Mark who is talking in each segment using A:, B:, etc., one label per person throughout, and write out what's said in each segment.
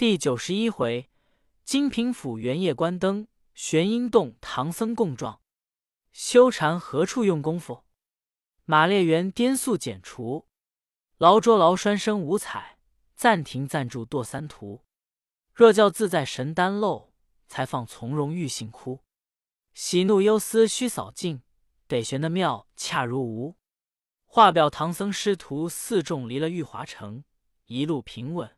A: 第九十一回，金平府元夜观灯，玄阴洞唐僧共状。修禅何处用功夫？马列园颠素剪除。劳捉劳拴生五彩，暂停暂住堕三途。若教自在神丹漏，才放从容欲性枯。喜怒忧思须扫尽，得玄的妙恰如无。画表唐僧师徒四众离了玉华城，一路平稳。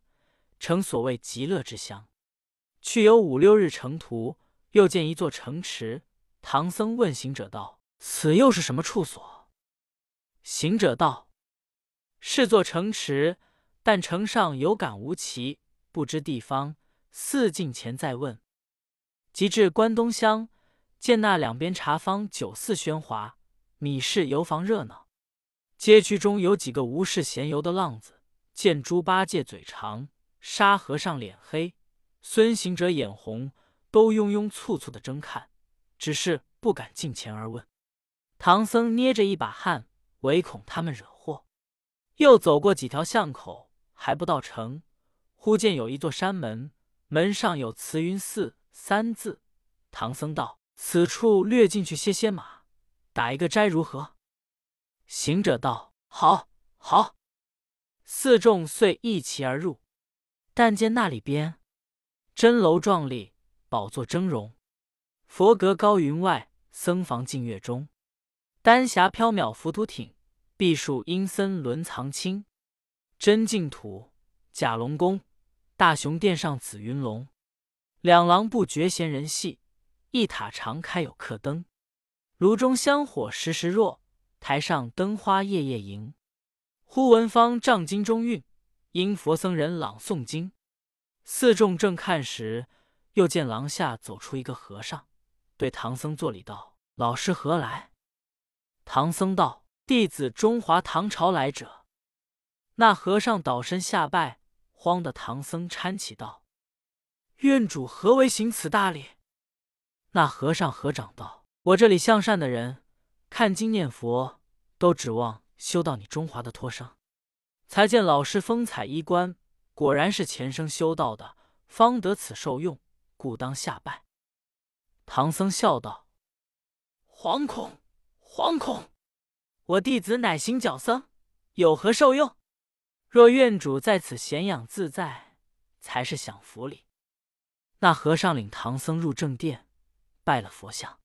A: 成所谓极乐之乡，去有五六日程途，又见一座城池。唐僧问行者道：“此又是什么处所？”行者道：“是座城池，但城上有杆无旗，不知地方。四境前再问。”即至关东乡，见那两边茶坊酒肆喧哗，米市游房热闹。街区中有几个无事闲游的浪子，见猪八戒嘴长。沙和尚脸黑，孙行者眼红，都庸庸簇簇的争看，只是不敢近前而问。唐僧捏着一把汗，唯恐他们惹祸。又走过几条巷口，还不到城，忽见有一座山门，门上有“慈云寺”三字。唐僧道：“此处略进去歇歇马，打一个斋如何？”行者道：“好，好。”四众遂一齐而入。但见那里边，真楼壮丽，宝座峥嵘，佛阁高云外，僧房净月中。丹霞缥缈浮屠挺，碧树阴森轮藏青。真净土，假龙宫，大雄殿上紫云龙。两廊不觉闲人戏，一塔长开有客灯。炉中香火时时若，台上灯花夜夜迎。忽闻方丈金钟韵。因佛僧人朗诵经，四众正看时，又见廊下走出一个和尚，对唐僧作礼道：“老师何来？”唐僧道：“弟子中华唐朝来者。”那和尚倒身下拜，慌得唐僧搀起道：“院主何为行此大礼？”那和尚合掌道：“我这里向善的人，看经念佛，都指望修到你中华的托生。”才见老师风采衣冠，果然是前生修道的，方得此受用，故当下拜。唐僧笑道：“惶恐，惶恐！我弟子乃行脚僧，有何受用？若院主在此闲养自在，才是享福礼。”那和尚领唐僧入正殿，拜了佛像。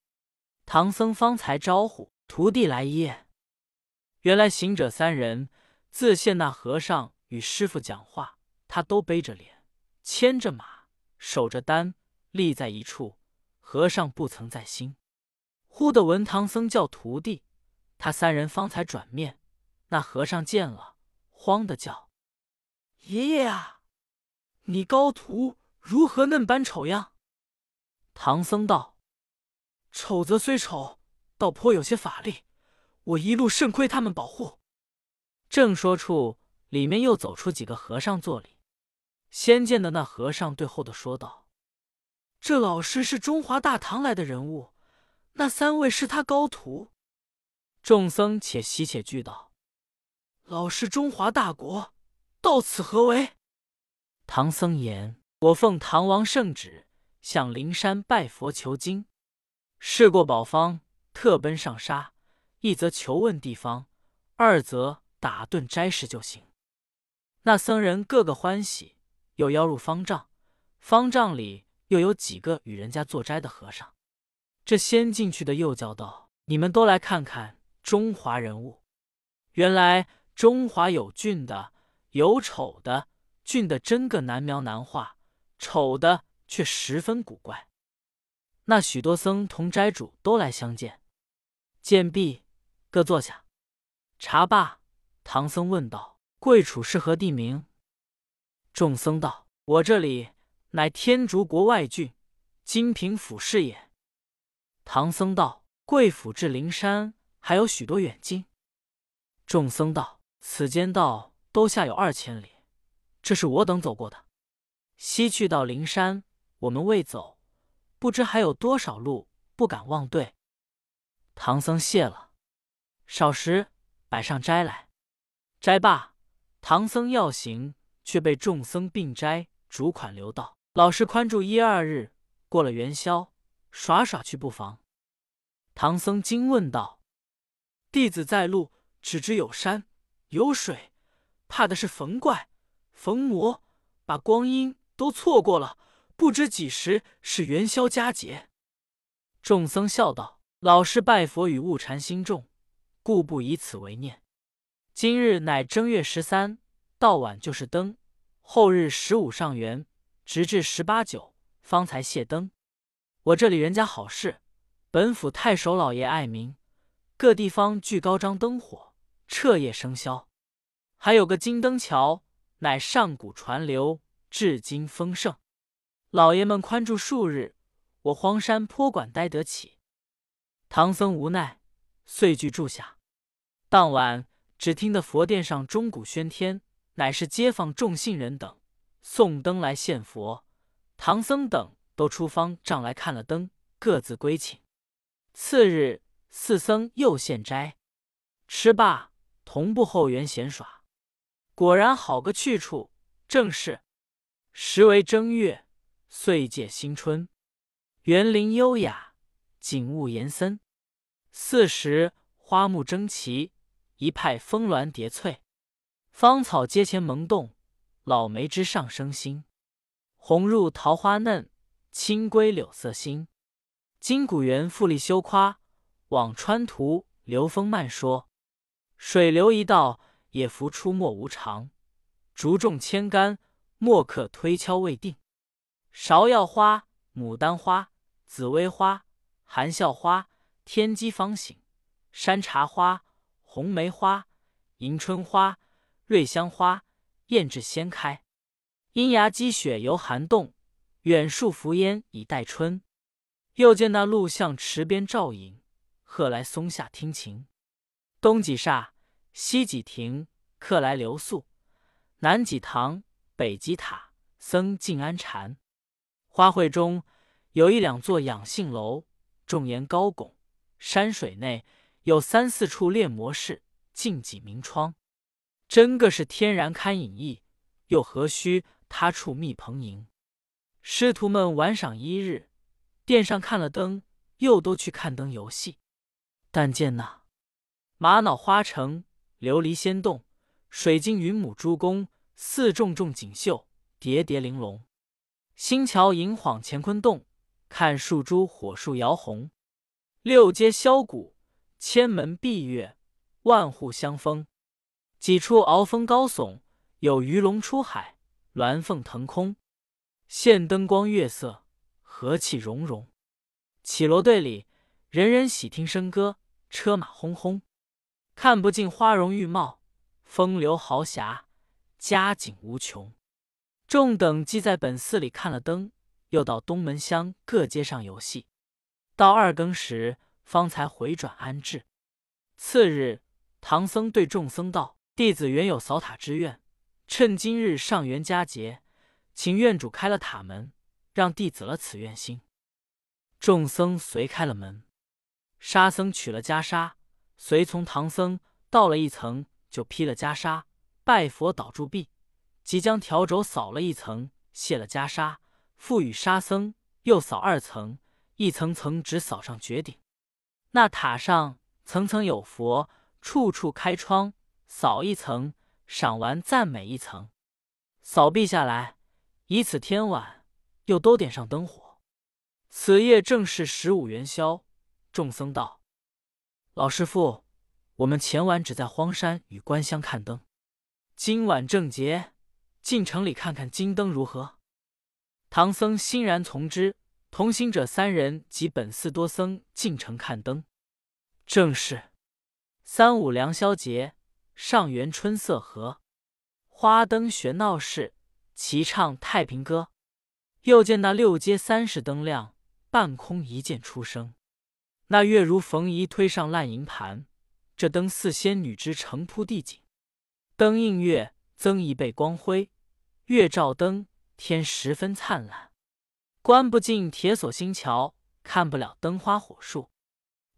A: 唐僧方才招呼徒弟来谒。原来行者三人。自现那和尚与师傅讲话，他都背着脸，牵着马，守着单，立在一处。和尚不曾在心。忽的闻唐僧叫徒弟，他三人方才转面。那和尚见了，慌的叫：“爷爷啊，你高徒如何嫩般丑样？”唐僧道：“丑则虽丑，倒颇有些法力。我一路甚亏他们保护。”正说处，里面又走出几个和尚作礼。先见的那和尚对后的说道：“这老师是中华大唐来的人物，那三位是他高徒。”众僧且喜且惧道：“老师中华大国，到此何为？”唐僧言：“我奉唐王圣旨，向灵山拜佛求经，试过宝方，特奔上沙。一则求问地方，二则……”打顿斋食就行。那僧人个个欢喜，又邀入方丈。方丈里又有几个与人家做斋的和尚。这先进去的又叫道：“你们都来看看中华人物。原来中华有俊的，有丑的。俊的真个难描难画，丑的却十分古怪。”那许多僧同斋主都来相见。见毕，各坐下。茶罢。唐僧问道：“贵处是何地名？”众僧道：“我这里乃天竺国外郡金平府是也。”唐僧道：“贵府至灵山还有许多远近？”众僧道：“此间道都下有二千里，这是我等走过的。西去到灵山，我们未走，不知还有多少路，不敢忘对。”唐僧谢了。少时，摆上斋来。斋罢，唐僧要行，却被众僧并斋，主款留道：“老师宽住一二日，过了元宵，耍耍去不妨。”唐僧惊问道：“弟子在路，只知有山有水，怕的是逢怪逢魔，把光阴都错过了，不知几时是元宵佳节。”众僧笑道：“老师拜佛与悟禅心重，故不以此为念。今日乃正月十三，到晚就是灯。后日十五上元，直至十八九，方才谢灯。我这里人家好事。”本府太守老爷爱民，各地方俱高张灯火，彻夜笙箫。还有个金灯桥，乃上古传流，至今丰盛。老爷们宽住数日，我荒山坡馆待得起。唐僧无奈，遂俱住下。当晚只听得佛殿上钟鼓喧天，乃是街坊众信人等送灯来献佛。唐僧等都出方丈来看了灯，各自归寝。次日，四僧又献斋，吃罢，同步后园闲耍。果然好个去处！正是时为正月，岁届新春，园林优雅，景物严森。四时花木争奇，一派峰峦叠翠。芳草阶前萌动，老梅枝上生新。红入桃花嫩，青归柳色新。金谷园富丽修夸，辋川途流风漫说。水流一道，也浮出没无常。竹重千竿，莫可推敲未定。芍药花、牡丹花、紫薇花、含笑花、天机方醒、山茶花、红梅花、迎春花、瑞香花，艳至先开。阴崖积雪犹寒冻，远树浮烟已待春。又见那鹿巷池边照影，鹤来松下听琴。东几煞，西几亭，客来留宿。南几堂，北几塔，僧静安禅。花卉中有一两座养性楼，重檐高拱。山水内有三四处炼魔室，尽几明窗。真个是天然堪隐逸，又何须他处密蓬营？师徒们玩赏一日。殿上看了灯，又都去看灯游戏。但见那玛瑙花城、琉璃仙洞、水晶云母珠宫，四重重锦绣，叠叠玲珑。星桥银晃乾坤洞，看树珠火树摇红。六街箫鼓，千门闭月，万户香风。几处鳌峰高耸，有鱼龙出海，鸾凤腾空。现灯光月色。和气融融，绮罗队里人人喜听笙歌，车马轰轰，看不尽花容玉貌，风流豪侠，佳景无穷。众等既在本寺里看了灯，又到东门乡各街上游戏，到二更时方才回转安置。次日，唐僧对众僧道：“弟子原有扫塔之愿，趁今日上元佳节，请院主开了塔门。”让弟子了此愿心。众僧随开了门，沙僧取了袈裟，随从唐僧到了一层，就披了袈裟，拜佛倒住壁，即将笤帚扫了一层，卸了袈裟，复与沙僧又扫二层，一层层只扫上绝顶。那塔上层层有佛，处处开窗，扫一层，赏完赞美一层，扫毕下来，以此天晚。又都点上灯火。此夜正是十五元宵。众僧道：“老师傅，我们前晚只在荒山与观乡看灯，今晚正节，进城里看看金灯如何？”唐僧欣然从之。同行者三人及本寺多僧进城看灯。正是三五良宵节，上元春色和，花灯悬闹市，齐唱太平歌。又见那六街三十灯亮，半空一剑出声。那月如缝衣推上烂银盘，这灯似仙女之城铺地锦。灯映月，增一倍光辉；月照灯，天十分灿烂。关不进铁锁星桥，看不了灯花火树。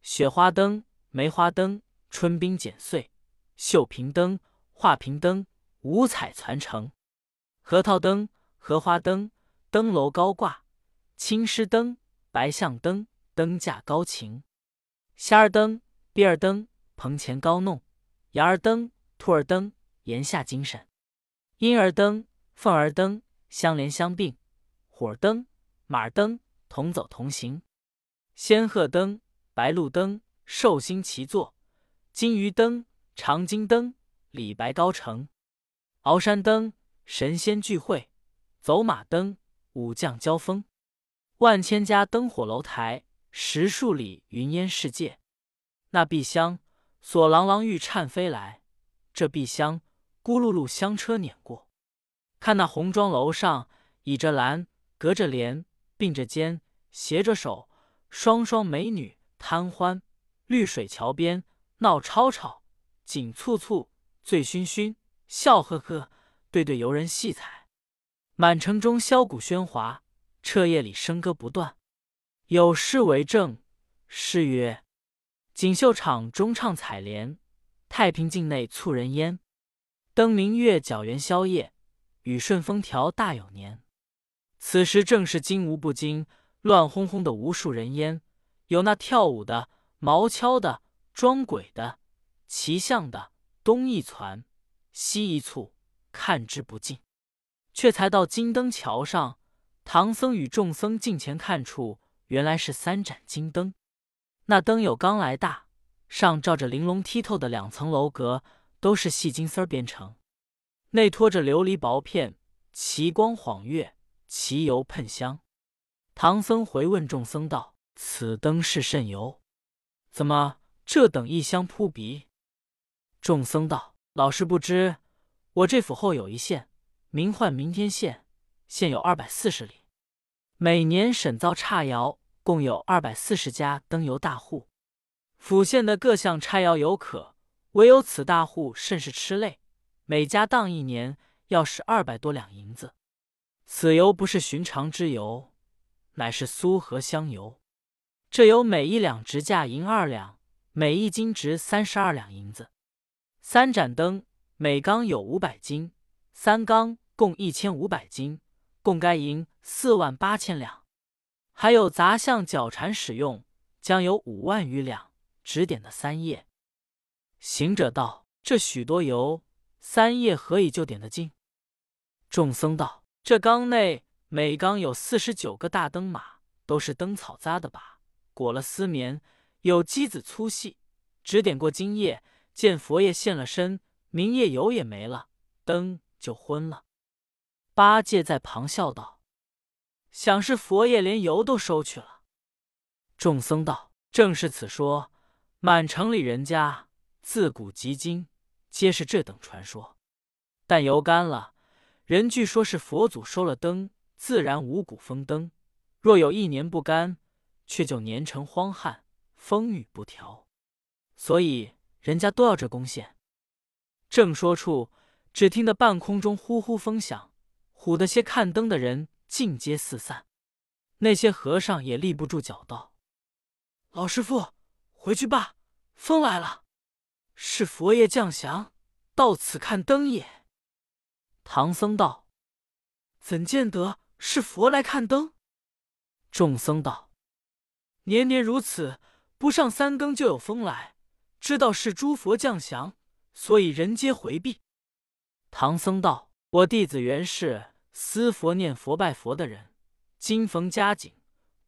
A: 雪花灯、梅花灯、春冰剪碎；绣屏灯、画屏灯，五彩攒成。核桃灯。荷花灯，灯楼高挂；青狮灯，白象灯，灯架高擎；虾儿灯，鳖儿灯，棚前高弄；羊儿灯，兔儿灯，檐下精神；婴儿灯，凤儿灯，相连相并；火灯，马灯，同走同行；仙鹤灯，白鹿灯，寿星齐坐；金鱼灯，长金灯，李白高城；鳌山灯，神仙聚会；走马灯，武将交锋；万千家灯火楼台，十数里云烟世界。那碧香，锁郎郎欲颤飞来；这碧香，咕噜噜香车碾过。看那红妆楼上，倚着栏，隔着帘，并着肩，携着手，双双美女贪欢；绿水桥边，闹吵吵，景簇簇，醉醺醺，笑呵呵，对对游人戏彩。满城中箫鼓喧哗，彻夜里笙歌不断。有诗为证，诗曰：“锦绣场中唱采莲，太平境内促人烟。灯明月，皎圆宵夜。”雨顺风调大有年，此时正是惊无不惊、乱哄哄的无数人烟，有那跳舞的、毛敲的、装鬼的、骑象的，东一攒，西一簇，看之不尽。却才到金灯桥上，唐僧与众僧近前看处，原来是三盏金灯。那灯有刚来大，上照着玲珑剔透的两层楼阁，都是细金丝儿编成。内托着琉璃薄片，奇光晃月，其油喷香。唐僧回问众僧道：“此灯是甚油？怎么这等异香扑鼻？”众僧道：“老师不知，我这府后有一县，名唤明天县，县有二百四十里，每年审造差窑，共有二百四十家灯油大户。府县的各项差窑有可，唯有此大户甚是吃累。”每家当一年要使二百多两银子，此油不是寻常之油，乃是苏合香油。这油每一两值价银二两，每一斤值三十二两银子。三盏灯，每缸有五百斤，三缸共一千五百斤，共该银四万八千两。还有杂项脚缠使用，将有五万余两。指点的三叶。行者道：“这许多油。”三叶何以就点得尽？众僧道：“这缸内每缸有四十九个大灯马，都是灯草扎的把，裹了丝棉，有机子粗细。只点过今夜，见佛爷现了身，明夜油也没了，灯就昏了。”八戒在旁笑道：“想是佛爷连油都收去了。”众僧道：“正是此说，满城里人家自古及今。”皆是这等传说，但油干了，人据说是佛祖收了灯，自然五谷丰登；若有一年不干，却就年成荒旱，风雨不调。所以人家都要这贡献。正说处，只听得半空中呼呼风响，唬得些看灯的人尽皆四散。那些和尚也立不住脚，道：“老师傅，回去吧，风来了。”是佛爷降祥，到此看灯也。唐僧道：“怎见得是佛来看灯？”众僧道：“年年如此，不上三更就有风来，知道是诸佛降祥，所以人皆回避。”唐僧道：“我弟子原是思佛念佛拜佛的人，今逢佳景，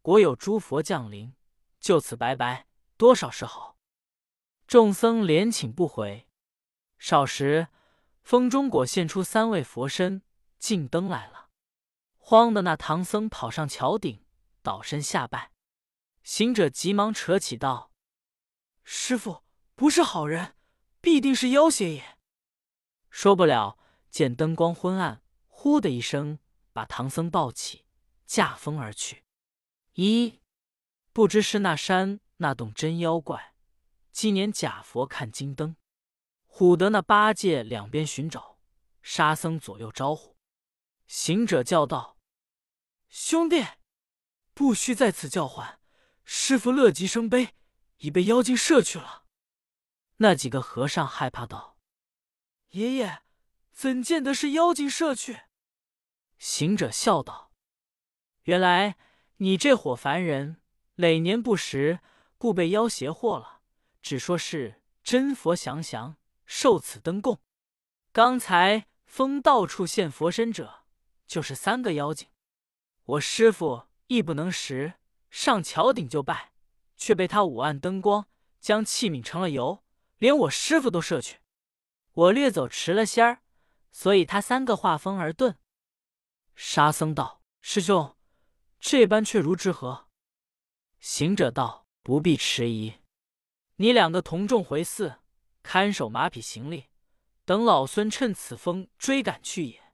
A: 果有诸佛降临，就此拜拜，多少是好。”众僧连请不回。少时，风中果现出三位佛身，进灯来了。慌的那唐僧跑上桥顶，倒身下拜。行者急忙扯起道：“师傅不是好人，必定是妖邪也。”说不了，见灯光昏暗，呼的一声，把唐僧抱起，驾风而去。一不知是那山那洞真妖怪。今年假佛看金灯，唬得那八戒两边寻找，沙僧左右招呼。行者叫道：“兄弟，不须在此叫唤，师傅乐极生悲，已被妖精摄去了。”那几个和尚害怕道：“爷爷，怎见得是妖精摄去？”行者笑道：“原来你这伙凡人，累年不食，故被妖邪惑了。只说是真佛降降，受此灯供。刚才封到处现佛身者，就是三个妖精。我师傅亦不能食，上桥顶就拜，却被他五暗灯光将器皿成了油，连我师傅都摄去。我略走迟了些儿，所以他三个化风而遁。”沙僧道：“师兄，这般却如之何？”行者道：“不必迟疑，你两个同众回寺，看守马匹行李，等老孙趁此风追赶去也。”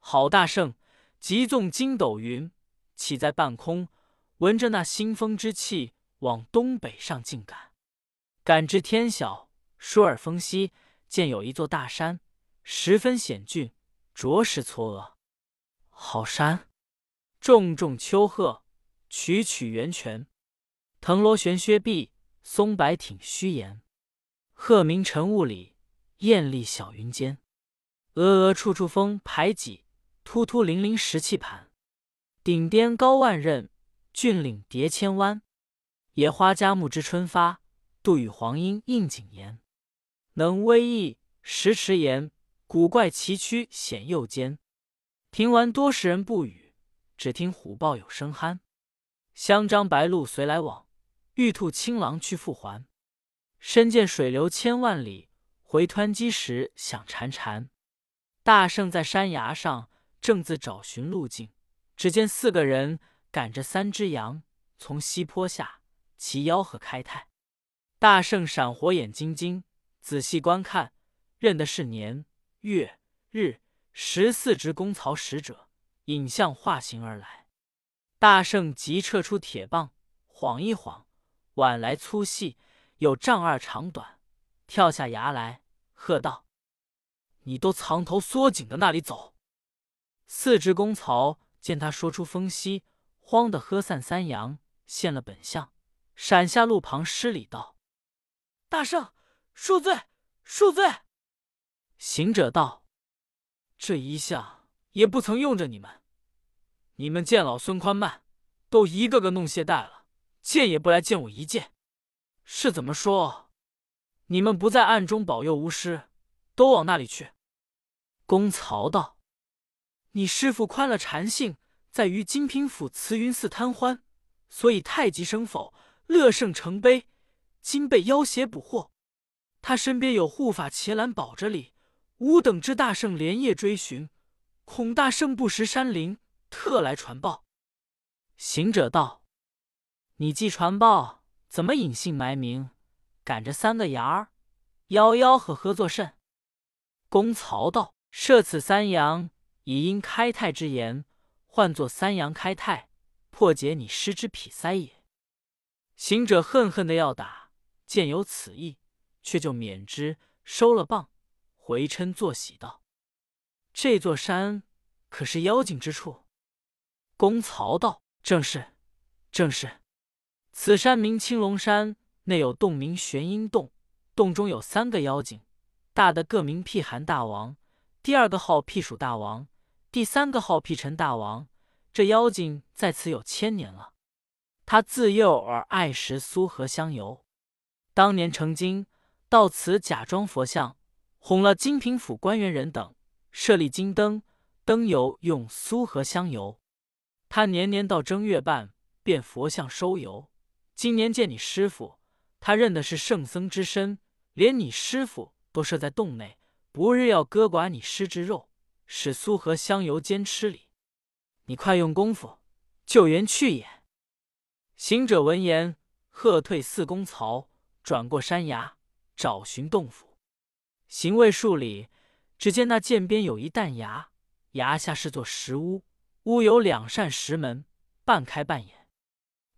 A: 好大圣急纵筋斗云，起在半空，闻着那腥风之气，往东北上进赶。赶至天晓，疏而风息，见有一座大山，十分险峻，着实错愕。好山，重重丘壑，曲曲圆泉，藤萝悬削壁，松柏挺虚岩。鹤鸣晨雾里，雁立小云间。峨峨处处峰排挤，突突零零石砌盘。顶巅高万仞，峻岭叠千湾。野花佳木知春发，杜宇黄莺应景言。能威异石池岩，古怪崎岖险又艰。听完多时人不语，只听虎豹有声酣。香獐白鹿随来往，玉兔青狼去复还。身见水流千万里，回湍急时响潺潺。大圣在山崖上，正自找寻路径，只见四个人赶着三只羊，从西坡下齐吆喝开泰。大圣闪火眼金睛，仔细观看，认的是年月日。十四只公曹使者影像化形而来，大圣即撤出铁棒，晃一晃，碗来粗细，有丈二长短，跳下崖来，喝道：“你都藏头缩颈的那里走！”四只公曹见他说出风息，慌得喝散三羊，现了本相，闪下路旁施礼道：“大圣恕罪，恕罪。”行者道。这一向也不曾用着你们，你们见老孙宽慢，都一个个弄懈怠了，见也不来见我一见，是怎么说？你们不在暗中保佑巫师，都往那里去？公曹道：“你师傅宽了禅性，在于金平府慈云寺贪欢，所以太极生否，乐圣成悲，今被妖邪捕获，他身边有护法伽蓝保着哩。”吾等之大圣连夜追寻，恐大圣不识山林，特来传报。行者道：“你既传报，怎么隐姓埋名，赶着三个羊儿，吆吆喝喝作甚？”公曹道：“设此三羊，以因开泰之言，唤作三羊开泰，破解你失之痞塞也。”行者恨恨的要打，见有此意，却就免之，收了棒。回嗔作喜道：“这座山可是妖精之处？”公曹道：“正是，正是。此山名青龙山，内有洞名玄阴洞，洞中有三个妖精，大的各名辟寒大王，第二个号辟暑大王，第三个号辟尘大王。这妖精在此有千年了。他自幼而爱食苏合香油，当年成精，到此假装佛像。”哄了金平府官员人等，设立金灯，灯油用苏合香油。他年年到正月半，便佛像收油。今年见你师傅，他认的是圣僧之身，连你师傅都设在洞内，不日要割剐你师之肉，使苏合香油煎吃哩。你快用功夫救援去也。行者闻言，喝退四公曹，转过山崖，找寻洞府。行未数里，只见那涧边有一弹崖，崖下是座石屋，屋有两扇石门，半开半掩。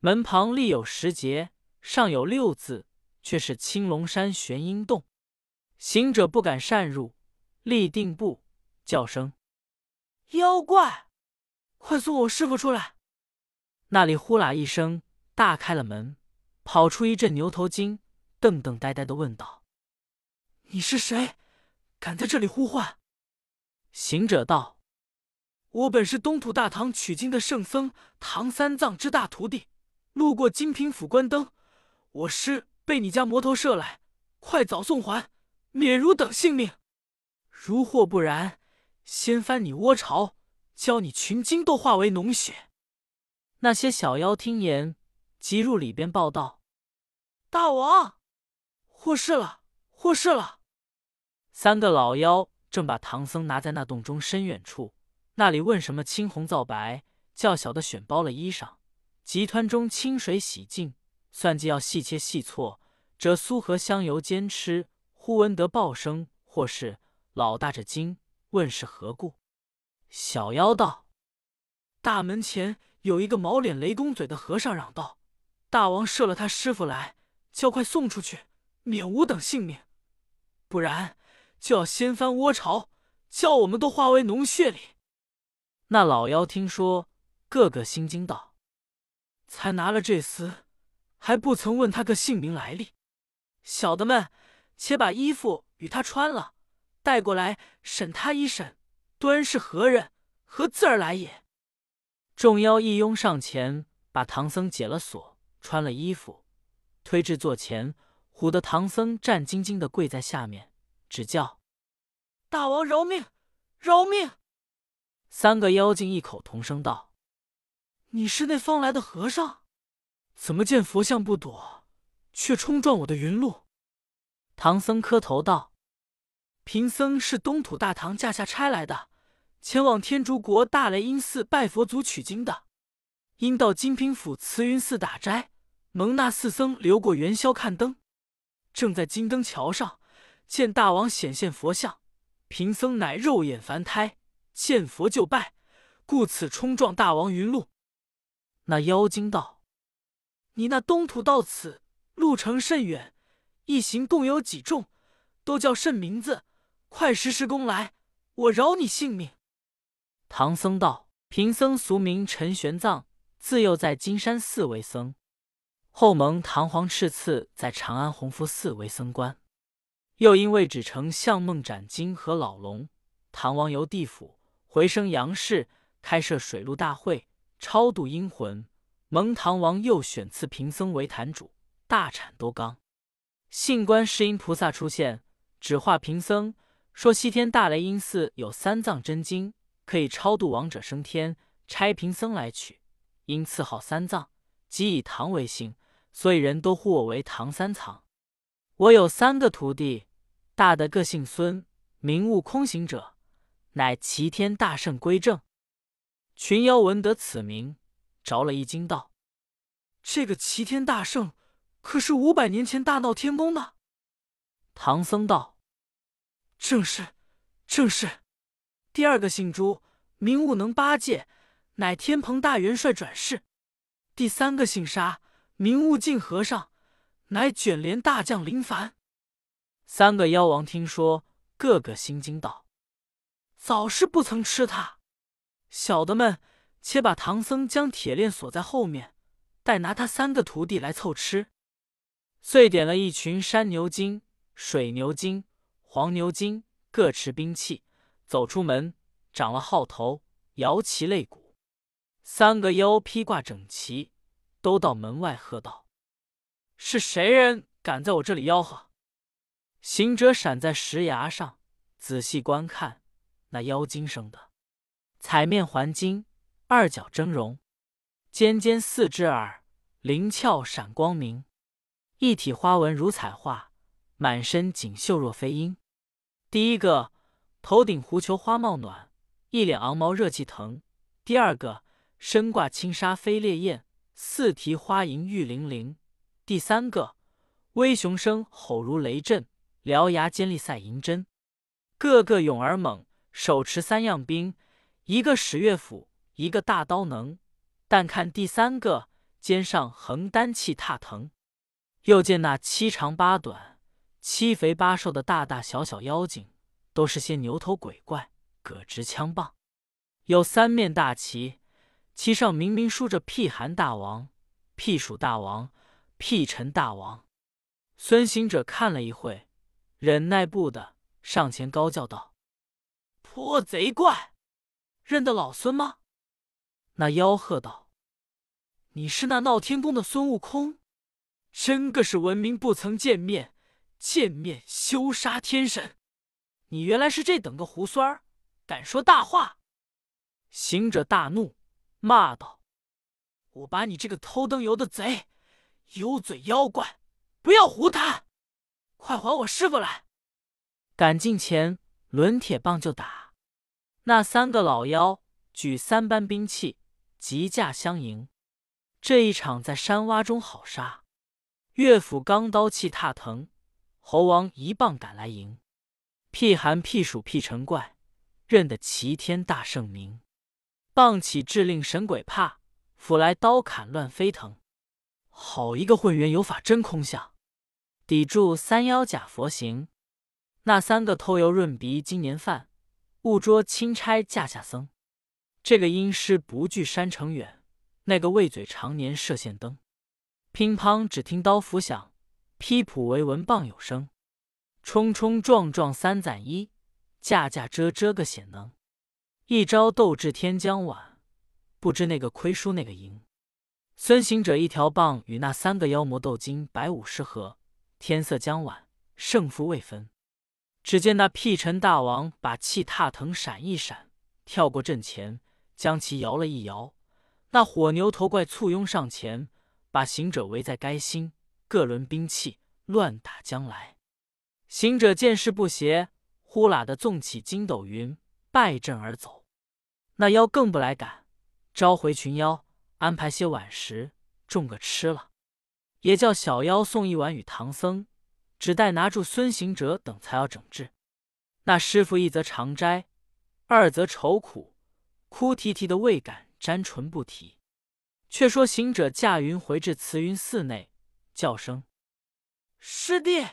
A: 门旁立有石碣，上有六字，却是青龙山玄阴洞。行者不敢擅入，立定步，叫声：“妖怪，快送我师傅出来！”那里呼啦一声，大开了门，跑出一阵牛头精，瞪瞪呆呆的问道。你是谁？敢在这里呼唤？行者道：“我本是东土大唐取经的圣僧唐三藏之大徒弟，路过金平府关灯，我师被你家魔头射来，快早送还，免汝等性命。如或不然，掀翻你窝巢，教你群精都化为脓血。”那些小妖听言，急入里边报道：“大王，祸事了，祸事了！”三个老妖正把唐僧拿在那洞中深远处。那里问什么青红皂白，较小的选包了衣裳，集团中清水洗净，算计要细切细错，折酥和香油煎吃。忽闻得报声，或是老大这惊，问是何故？小妖道：大门前有一个毛脸雷公嘴的和尚，嚷道：“大王射了他师傅来，叫快送出去，免吾等性命；不然，就要掀翻窝巢，叫我们都化为脓血里。”那老妖听说，个个心惊道：“才拿了这厮，还不曾问他个姓名来历。小的们，且把衣服与他穿了，带过来审他一审，端是何人，何字儿来也？”众妖一拥上前，把唐僧解了锁，穿了衣服，推至座前，唬得唐僧战兢兢的跪在下面，只叫：“大王饶命，饶命！”三个妖精异口同声道：“你是那方来的和尚？怎么见佛像不躲，却冲撞我的云路？”唐僧磕头道：“贫僧是东土大唐驾下差来的，前往天竺国大雷音寺拜佛祖取经的。因到金平府慈云寺打斋，蒙那四僧留过元宵看灯，正在金灯桥上见大王显现佛像，贫僧乃肉眼凡胎。”见佛就拜，故此冲撞大王云路。那妖精道：“你那东土到此路程甚远，一行共有几众？都叫甚名字？快实施功来，我饶你性命。”唐僧道：“贫僧俗名陈玄奘，自幼在金山寺为僧，后蒙唐皇敕赐在长安弘福寺为僧官，又因为只成相梦斩金和老龙，唐王游地府。”回升阳世，开设水陆大会，超度阴魂。蒙唐王又选赐贫僧为坛主，大产多纲。信观世音菩萨出现，指化贫僧，说西天大雷音寺有三藏真经，可以超度亡者升天，差贫僧来取。因赐号三藏，即以唐为姓，所以人都呼我为唐三藏。我有三个徒弟，大的个姓孙，名悟空行者。乃齐天大圣归正，群妖闻得此名，着了一惊，道：“这个齐天大圣，可是五百年前大闹天宫的？”唐僧道：“正是，正是。”第二个姓朱，名悟能八戒，乃天蓬大元帅转世。第三个姓沙，名悟净和尚，乃卷帘大将林凡。三个妖王听说，个个心惊道。早是不曾吃他，小的们且把唐僧将铁链锁在后面，待拿他三个徒弟来凑吃。遂点了一群山牛精、水牛精、黄牛精，各持兵器，走出门，长了号头，摇旗擂鼓。三个妖披挂整齐，都到门外喝道：“是谁人敢在我这里吆喝？”行者闪在石崖上，仔细观看。那妖精生的，彩面环金，二角峥嵘，尖尖四只耳，灵窍闪光明，一体花纹如彩画，满身锦绣若飞鹰。第一个头顶狐裘花帽暖，一脸昂毛热气腾；第二个身挂轻纱飞烈焰，四蹄花银玉玲玲；第三个威雄声吼如雷震，獠牙尖利赛银针，个个勇而猛。手持三样兵，一个使乐斧，一个大刀能。但看第三个，肩上横担气踏腾。又见那七长八短、七肥八瘦的大大小小妖精，都是些牛头鬼怪，葛直枪棒。有三面大旗，旗上明明书着“辟寒大王”“辟暑大王”“辟尘大王”。孙行者看了一会，忍耐不的，上前高叫道。泼贼怪！认得老孙吗？”那妖喝道：“你是那闹天宫的孙悟空，真个是闻名不曾见面，见面休杀天神！你原来是这等个猢狲儿，敢说大话！”行者大怒，骂道：“我把你这个偷灯油的贼，油嘴妖怪，不要胡谈！快还我师傅来！”赶近前，抡铁棒就打。那三个老妖举三般兵器。急驾相迎，这一场在山洼中好杀。岳府钢刀气踏腾，猴王一棒赶来迎。辟寒辟暑辟尘怪，认得齐天大圣名。棒起至令神鬼怕，斧来刀砍乱飞腾。好一个混元有法真空相，抵住三妖假佛形。那三个偷油润鼻今年犯，误捉钦差驾下僧。这个阴师不惧山城远，那个畏嘴常年射线灯。乒乓只听刀斧响，劈谱为闻棒有声。冲冲撞撞三攒一，架架遮遮个显能。一招斗至天将晚，不知那个亏输那个赢。孙行者一条棒与那三个妖魔斗经百五十合，天色将晚，胜负未分。只见那辟尘大王把气踏腾闪一闪，跳过阵前。将其摇了一摇，那火牛头怪簇拥上前，把行者围在该心，各轮兵器乱打将来。行者见势不协，呼啦的纵起筋斗云，败阵而走。那妖更不来赶，召回群妖，安排些晚食，众个吃了，也叫小妖送一碗与唐僧，只待拿住孙行者等才要整治。那师傅一则长斋，二则愁苦。哭啼啼的未敢沾唇不提。却说行者驾云回至慈云寺内，叫声：“师弟！”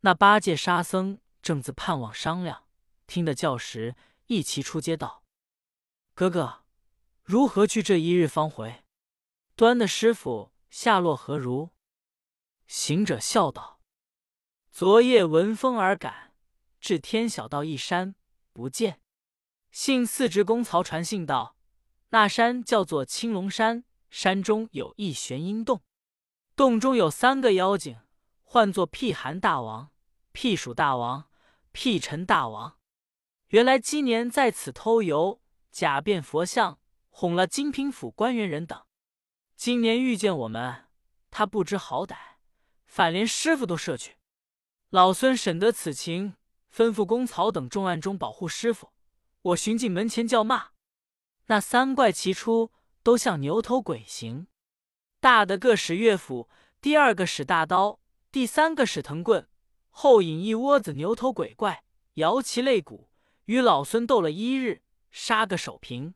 A: 那八戒、沙僧正自盼望商量，听得叫时，一齐出街道：“哥哥，如何去这一日方回？端的师傅下落何如？”行者笑道：“昨夜闻风而赶，至天晓道一山不见。”信四职公曹传信道：“那山叫做青龙山，山中有一玄阴洞，洞中有三个妖精，唤作辟寒大王、辟暑大王、辟尘大王。原来今年在此偷油，假变佛像，哄了金平府官员人等。今年遇见我们，他不知好歹，反连师傅都射去。老孙审得此情，吩咐公曹等重暗中保护师傅。”我寻进门前叫骂，那三怪齐出，都像牛头鬼形。大的个使乐斧，第二个使大刀，第三个使藤棍，后引一窝子牛头鬼怪，摇旗擂鼓，与老孙斗了一日，杀个手平。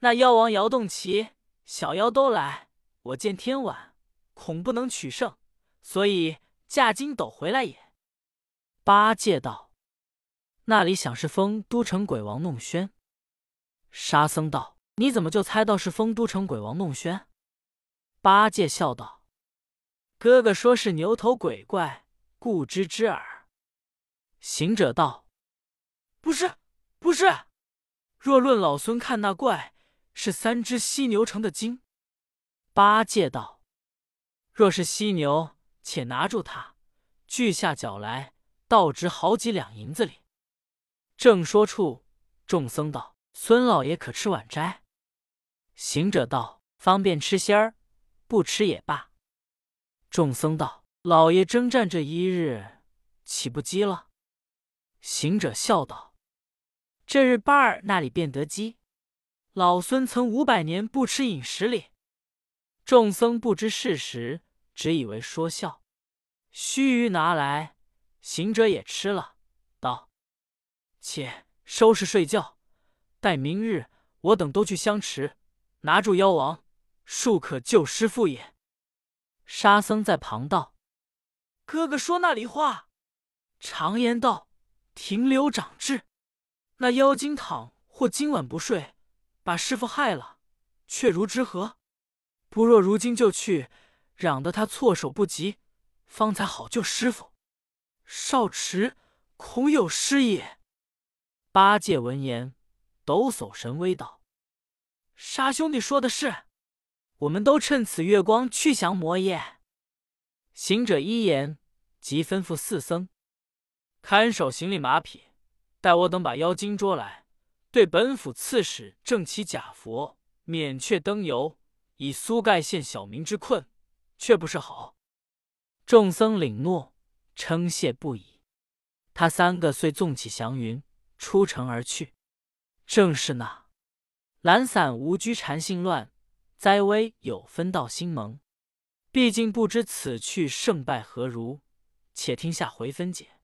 A: 那妖王摇动旗，小妖都来。我见天晚，恐不能取胜，所以驾筋斗回来也。八戒道。那里想是封都城鬼王弄轩。沙僧道：“你怎么就猜到是封都城鬼王弄轩？”八戒笑道：“哥哥说是牛头鬼怪，故知之耳。”行者道：“不是，不是。若论老孙看那怪，是三只犀牛成的精。”八戒道：“若是犀牛，且拿住它，锯下脚来，倒值好几两银子哩。”正说处，众僧道：“孙老爷可吃晚斋？”行者道：“方便吃仙儿，不吃也罢。”众僧道：“老爷征战这一日，岂不饥了？”行者笑道：“这日半儿那里便得饥？老孙曾五百年不吃饮食哩。”众僧不知事实，只以为说笑。须臾拿来，行者也吃了，道。且收拾睡觉，待明日我等都去香池拿住妖王，庶可救师父也。沙僧在旁道：“哥哥说那里话？常言道，停留长智。那妖精倘或今晚不睡，把师傅害了，却如之何？不若如今就去，嚷得他措手不及，方才好救师傅。少迟，恐有失也。”八戒闻言，抖擞神威道：“沙兄弟说的是，我们都趁此月光去降魔耶。”行者一言，即吩咐四僧看守行李马匹，待我等把妖精捉来，对本府刺史正其假佛，免却灯油，以苏盖县小民之困，却不是好。众僧领诺，称谢不已。他三个遂纵起祥云，出城而去。正是那懒散无拘禅性乱，灾危有分道兴盟。毕竟不知此去胜败何如，且听下回分解。